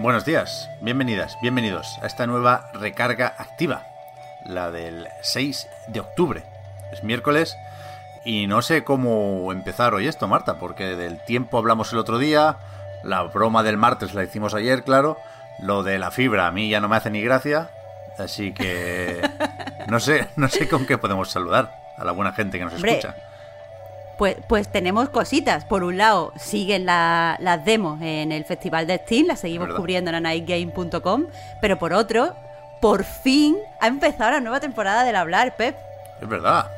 Buenos días, bienvenidas, bienvenidos a esta nueva recarga activa, la del 6 de octubre. Es miércoles y no sé cómo empezar hoy esto, Marta, porque del tiempo hablamos el otro día, la broma del martes la hicimos ayer, claro, lo de la fibra a mí ya no me hace ni gracia, así que no sé, no sé con qué podemos saludar a la buena gente que nos Hombre, escucha. Pues, pues tenemos cositas. Por un lado, siguen la- las demos en el Festival de Steam, las seguimos ¿Verdad? cubriendo en nightgame.com, pero por otro, por fin ha empezado la nueva temporada del hablar, Pep. Es verdad,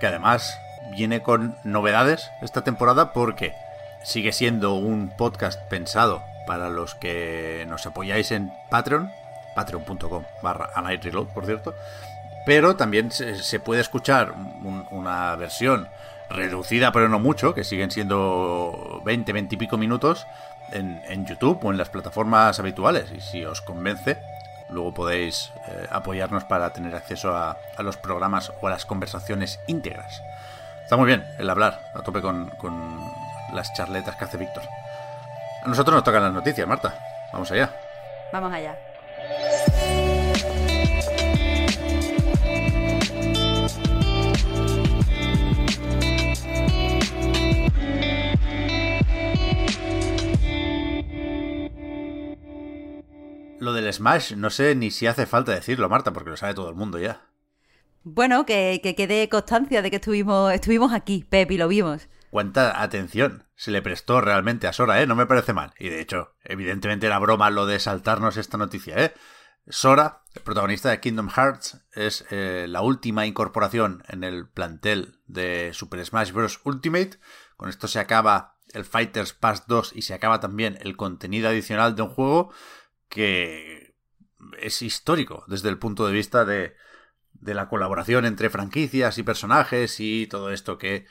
que además viene con novedades esta temporada porque sigue siendo un podcast pensado para los que nos apoyáis en Patreon, patreon.com barra Reload, por cierto, pero también se, se puede escuchar un- una versión reducida, pero no mucho, que siguen siendo 20, 20 y pico minutos en, YouTube o en las plataformas habituales. Y si os convence, luego podéis eh, apoyarnos para tener acceso a, a los programas o a las conversaciones íntegras. Está muy bien el hablar, a tope con, con las charletas que hace Víctor. A nosotros nos tocan las noticias, Marta. Vamos allá. Vamos allá. Lo del Smash, no sé ni si hace falta decirlo, Marta, porque lo sabe todo el mundo ya. Bueno, que, que quede constancia de que estuvimos, estuvimos aquí, Pep, y lo vimos. cuánta atención se le prestó realmente a Sora, ¿eh? No me parece mal. Y de hecho, evidentemente era broma lo de saltarnos esta noticia, ¿eh? Sora, el protagonista de Kingdom Hearts, es eh, la última incorporación en el plantel de Super Smash Bros. Ultimate. Con esto se acaba el Fighters Pass 2 y se acaba también el contenido adicional de un juego que es histórico desde el punto de vista de, de la colaboración entre franquicias y personajes y todo esto que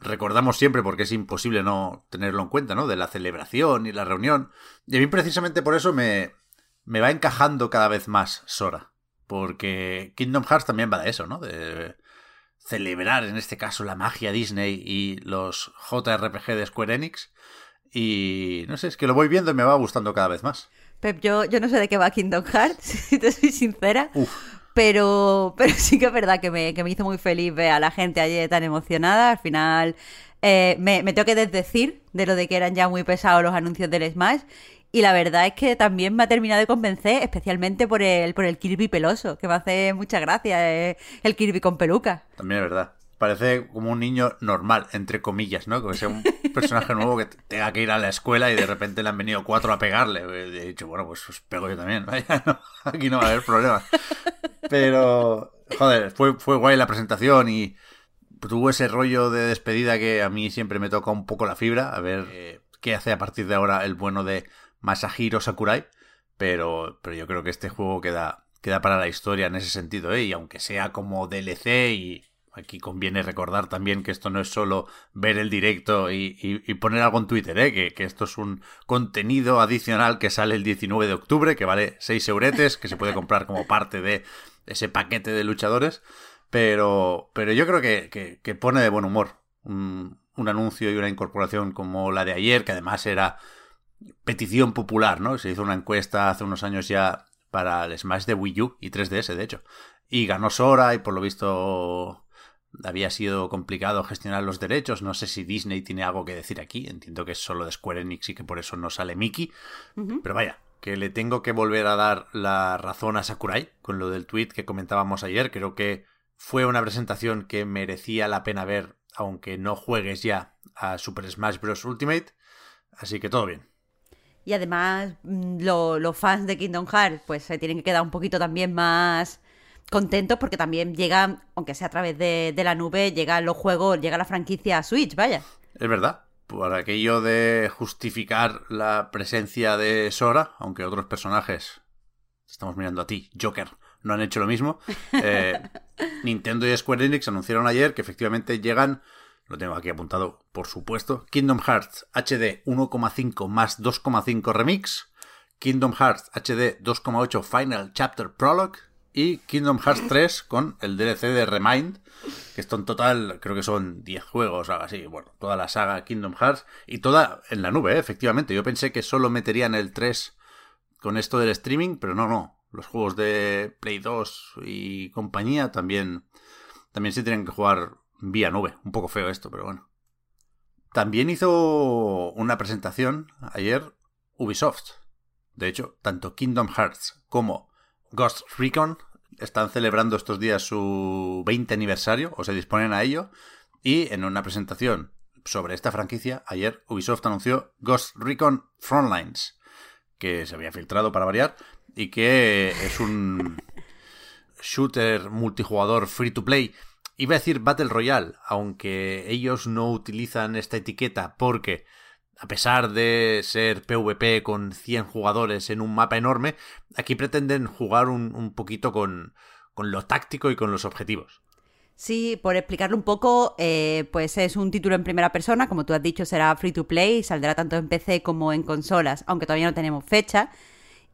recordamos siempre porque es imposible no tenerlo en cuenta, ¿no? De la celebración y la reunión. Y a mí precisamente por eso me, me va encajando cada vez más Sora. Porque Kingdom Hearts también va de eso, ¿no? De celebrar en este caso la magia Disney y los JRPG de Square Enix. Y no sé, es que lo voy viendo y me va gustando cada vez más. Pep, yo, yo no sé de qué va Kingdom Hearts, si te soy sincera. Uf. Pero, pero sí que es verdad que me, que me hizo muy feliz ver a la gente ayer tan emocionada. Al final eh, me, me tengo que desdecir de lo de que eran ya muy pesados los anuncios del Smash. Y la verdad es que también me ha terminado de convencer, especialmente por el, por el Kirby peloso, que me hace mucha gracia eh, el Kirby con peluca. También es verdad. Parece como un niño normal, entre comillas, ¿no? Que sea un personaje nuevo que tenga que ir a la escuela y de repente le han venido cuatro a pegarle. He dicho, bueno, pues os pego yo también. Vaya, no, aquí no va a haber problema. Pero, joder, fue, fue guay la presentación y tuvo ese rollo de despedida que a mí siempre me toca un poco la fibra. A ver eh, qué hace a partir de ahora el bueno de Masahiro Sakurai. Pero, pero yo creo que este juego queda, queda para la historia en ese sentido, ¿eh? Y aunque sea como DLC y aquí conviene recordar también que esto no es solo ver el directo y, poner algo en Twitter, ¿eh? Que, esto es un contenido adicional que sale el 19 de octubre, que vale 6 euretes, que se puede comprar como parte de ese paquete de luchadores. Pero, pero yo creo que, que- que pone de buen humor un, un anuncio y una incorporación como la de ayer, que además era petición popular, ¿no? Se hizo una encuesta hace unos años ya para el Smash de Wii U y 3DS, de hecho. Y ganó Sora y por lo visto había sido complicado gestionar los derechos. No sé si Disney tiene algo que decir aquí. Entiendo que es solo de Square Enix y que por eso no sale Mickey. Pero vaya, que le tengo que volver a dar la razón a Sakurai con lo del tweet que comentábamos ayer. Creo que fue una presentación que merecía la pena ver, aunque no juegues ya a Super Smash Bros. Ultimate. Así que todo bien. Y además, mm, lo- los fans de Kingdom Hearts, pues se tienen que quedar un poquito también más contentos porque también llegan, aunque sea a través de, de la nube, llegan los juegos, llega la franquicia a Switch, vaya. Es verdad. Por aquello de justificar la presencia de Sora, aunque otros personajes, estamos mirando a ti, Joker, no han hecho lo mismo. Eh, Nintendo y Square Enix anunciaron ayer que efectivamente llegan, lo tengo aquí apuntado por supuesto, Kingdom Hearts HD 1,5 más 2,5 Remix, Kingdom Hearts HD 2,8 Final Chapter Prologue y Kingdom Hearts 3 con el DLC de Remind, que esto en total creo que son 10 juegos, algo así, bueno, toda la saga Kingdom Hearts y toda en la nube, ¿eh? efectivamente. Yo pensé que solo meterían el 3 con esto del streaming, pero no, no. Los juegos de Play 2 y compañía también, también se tienen que jugar vía nube. Un poco feo esto, pero bueno. También hizo una presentación ayer Ubisoft. De hecho, tanto Kingdom Hearts como Ghost Recon están celebrando estos días su 20 aniversario o se disponen a ello. Y en una presentación sobre esta franquicia, ayer Ubisoft anunció Ghost Recon Frontlines, que se había filtrado para variar y que es un shooter multijugador free to play. Iba a decir Battle Royale, aunque ellos no utilizan esta etiqueta porque a pesar de ser PvP con 100 jugadores en un mapa enorme, aquí pretenden jugar un, poquito con, lo táctico y con los objetivos. Sí, por explicarlo un poco, eh, pues es un título en primera persona, como tú has dicho, será free to play, saldrá tanto en PC como en consolas, aunque todavía no tenemos fecha.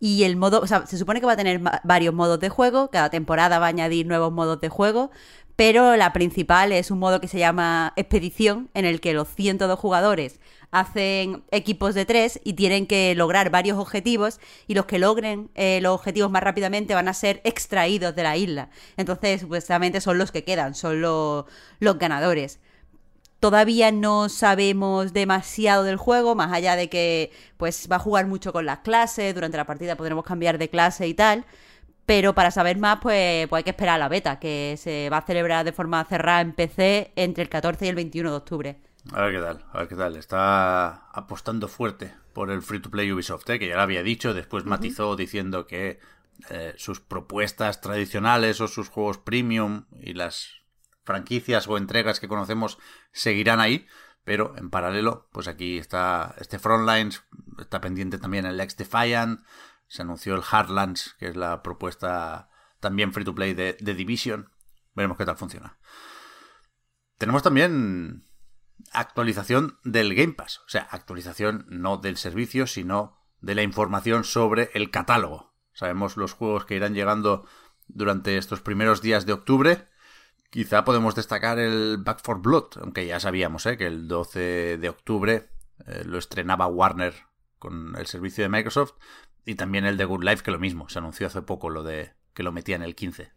Y el modo, o sea, se supone que va a tener varios modos de juego, cada temporada va a añadir nuevos modos de juego, pero la principal es un modo que se llama Expedición, en el que los 102 jugadores hacen equipos de tres y tienen que lograr varios objetivos y los que logren eh, los objetivos más rápidamente van a ser extraídos de la isla. Entonces, supuestamente son los que quedan, son los ganadores. Todavía no sabemos demasiado del juego, más allá de que pues va a jugar mucho con las clases, durante la partida podremos cambiar de clase y tal. Pero para saber más, pues, pues, hay que esperar a la beta, que se va a celebrar de forma cerrada en PC entre el 14 y el 21 de octubre. A ver qué tal, a ver qué tal. Está apostando fuerte por el free to play Ubisoft, ¿eh? que ya lo había dicho, después matizó diciendo que eh, sus propuestas tradicionales o sus juegos premium y las franquicias o entregas que conocemos seguirán ahí, pero en paralelo, pues aquí está este Frontlines, está pendiente también el X Defiant, se anunció el Hardlands, que es la propuesta también free to play de, Division. Veremos qué tal funciona. Tenemos también actualización del Game Pass. O sea, actualización no del servicio, sino de la información sobre el catálogo. Sabemos los juegos que irán llegando durante estos primeros días de octubre. Quizá podemos destacar el Back for Blood, aunque ya sabíamos ¿eh? que el 12 de octubre eh, lo estrenaba Warner con el servicio de Microsoft, y también el de Good Life, que lo mismo, se anunció hace poco lo de que lo metía en el 15.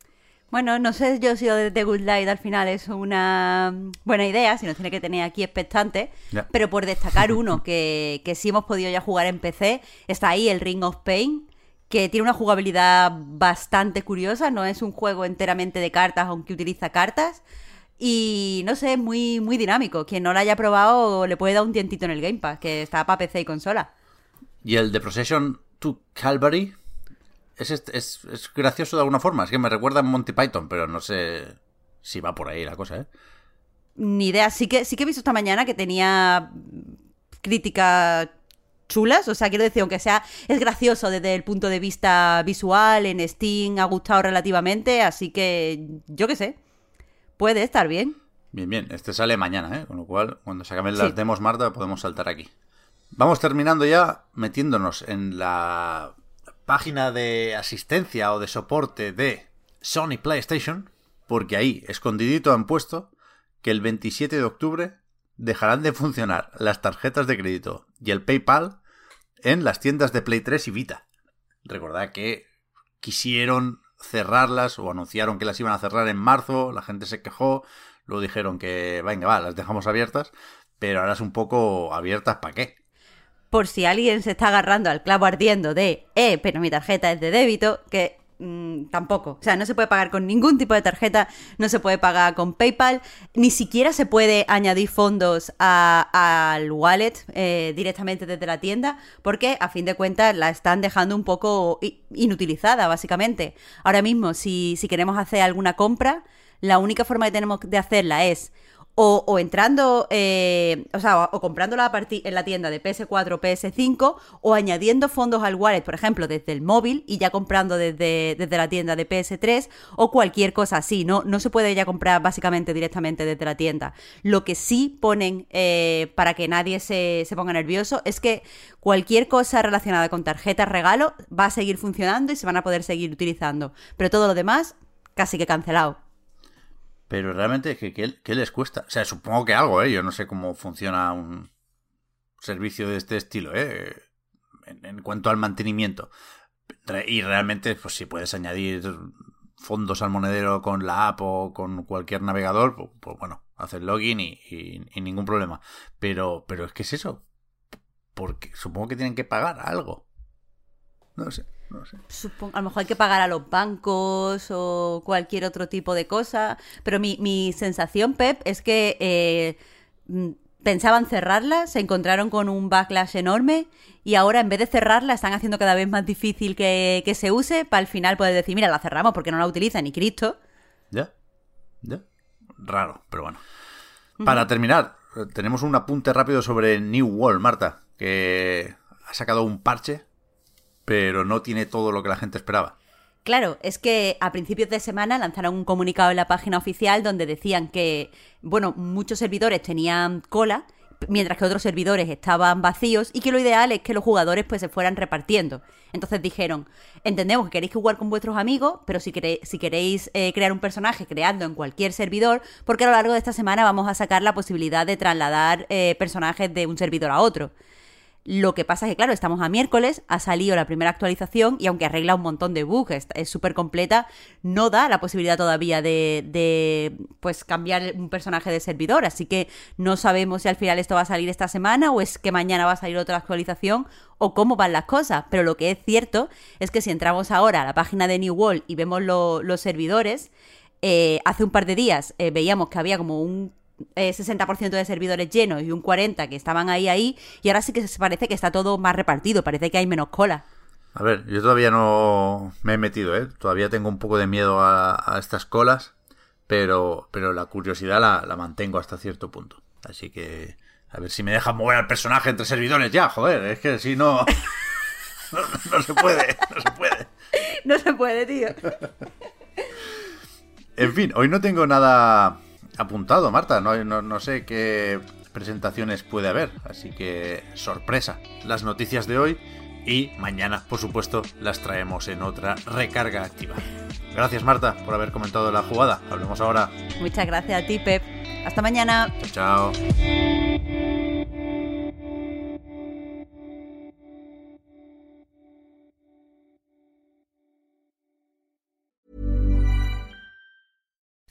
Bueno, no sé yo si lo de The Good Life al final es una buena idea, si nos tiene que tener aquí expectante, pero por destacar uno que, que sí hemos podido ya jugar en PC, está ahí el Ring of Pain, que tiene una jugabilidad bastante curiosa, no es un juego enteramente de cartas, aunque utiliza cartas, y no sé, muy, muy dinámico. Quien no lo haya probado le puede dar un tientito en el Game Pass, que está para PC y consola. ¿Y el de Procession to Calvary. Es, es, gracioso de alguna forma. Es que me recuerda a Monty Python, pero no sé si va por ahí la cosa, ¿eh? Ni idea. Sí que, sí que he visto esta mañana que tenía críticas chulas. O sea, quiero decir, aunque sea, es gracioso desde el punto de vista visual, en Steam ha gustado relativamente, así que yo qué sé. Puede estar bien. Bien, bien. Este sale mañana, ¿eh? Con lo cual, cuando se acaben las demos, Marta, podemos saltar aquí. Vamos terminando ya metiéndonos en la página de asistencia o de soporte de Sony PlayStation, porque ahí, escondidito, han puesto que el 27 de octubre dejarán de funcionar las tarjetas de crédito y el PayPal en las tiendas de Play 3 y Vita. Recordad que quisieron cerrarlas o anunciaron que las iban a cerrar en marzo, la gente se quejó, luego dijeron que, venga, va, las dejamos abiertas, pero ahora es un poco abiertas para qué por si alguien se está agarrando al clavo ardiendo de, eh, pero mi tarjeta es de débito, que mm, tampoco. O sea, no se puede pagar con ningún tipo de tarjeta, no se puede pagar con PayPal, ni siquiera se puede añadir fondos al wallet eh, directamente desde la tienda, porque a fin de cuentas la están dejando un poco inutilizada, básicamente. Ahora mismo, si, si queremos hacer alguna compra, la única forma que tenemos de hacerla es o, entrando, eh, o sea, o, comprándola a partir en la tienda de PS4 o PS5, o añadiendo fondos al wallet, por ejemplo, desde el móvil y ya comprando desde, desde la tienda de PS3 o cualquier cosa así. No, no se puede ya comprar básicamente directamente desde la tienda. Lo que sí ponen eh, para que nadie se, se ponga nervioso es que cualquier cosa relacionada con tarjetas regalo va a seguir funcionando y se van a poder seguir utilizando. Pero todo lo demás, casi que cancelado. Pero realmente, ¿qué, qué, les cuesta? O sea, supongo que algo, ¿eh? Yo no sé cómo funciona un servicio de este estilo, ¿eh? En, cuanto al mantenimiento. Y realmente, pues si puedes añadir fondos al monedero con la app o con cualquier navegador, pues, pues bueno, hacer login y, y, ningún problema. Pero, pero es que es eso. Porque supongo que tienen que pagar algo. No sé a lo mejor hay que pagar a los bancos o cualquier otro tipo de cosa. Pero mi, sensación, Pep, es que eh, mm, pensaban cerrarla, se encontraron con un backlash enorme y ahora en vez de cerrarla están haciendo cada vez más difícil que, se use para al final poder decir, mira, la cerramos porque no la utiliza ni Cristo. Ya, ya. Raro, pero bueno. Para terminar, tenemos un apunte rápido sobre New World, Marta, que ha sacado un parche pero no tiene todo lo que la gente esperaba. Claro, es que a principios de semana lanzaron un comunicado en la página oficial donde decían que, bueno, muchos servidores tenían cola, mientras que otros servidores estaban vacíos y que lo ideal es que los jugadores pues se fueran repartiendo. Entonces dijeron, entendemos que queréis jugar con vuestros amigos, pero si, si queréis eh, crear un personaje, creadlo en cualquier servidor, porque a lo largo de esta semana vamos a sacar la posibilidad de trasladar eh, personajes de un servidor a otro. Lo que pasa es que, claro, estamos a miércoles, ha salido la primera actualización y aunque arregla un montón de bugs, es súper completa, no da la posibilidad todavía de, de, pues, cambiar un personaje de servidor. Así que no sabemos si al final esto va a salir esta semana o es que mañana va a salir otra actualización o cómo van las cosas. Pero lo que es cierto es que si entramos ahora a la página de New World y vemos los servidores, eh, hace un par de días eh, veíamos que había como un 60% eh, de servidores llenos y un 40% que estaban ahí, ahí, y ahora sí que parece que está todo más repartido, parece que hay menos cola. A ver, yo todavía no me he metido, ¿eh? Todavía tengo un poco de miedo a, estas colas, pero, pero la curiosidad la, mantengo hasta cierto punto. Así que, a ver si me dejan mover al personaje entre servidores ya, joder, es que si no, no, no se puede, no se puede. No se puede, tío. En fin, hoy no tengo nada apuntado, Marta. No, no, sé qué presentaciones puede haber, así que sorpresa. Las noticias de hoy y mañana, por supuesto, las traemos en otra recarga activa. Gracias, Marta, por haber comentado la jugada. Hablemos ahora. Muchas gracias a ti, Pep. Hasta mañana. chao.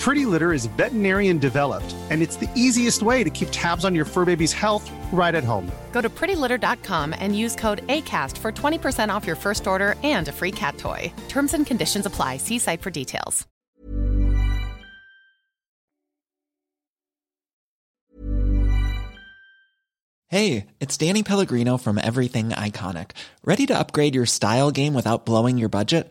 Pretty Litter is veterinarian developed, and it's the easiest way to keep tabs on your fur baby's health right at home. Go to prettylitter.com and use code ACAST for 20% off your first order and a free cat toy. Terms and conditions apply. See site for details. Hey, it's Danny Pellegrino from Everything Iconic. Ready to upgrade your style game without blowing your budget?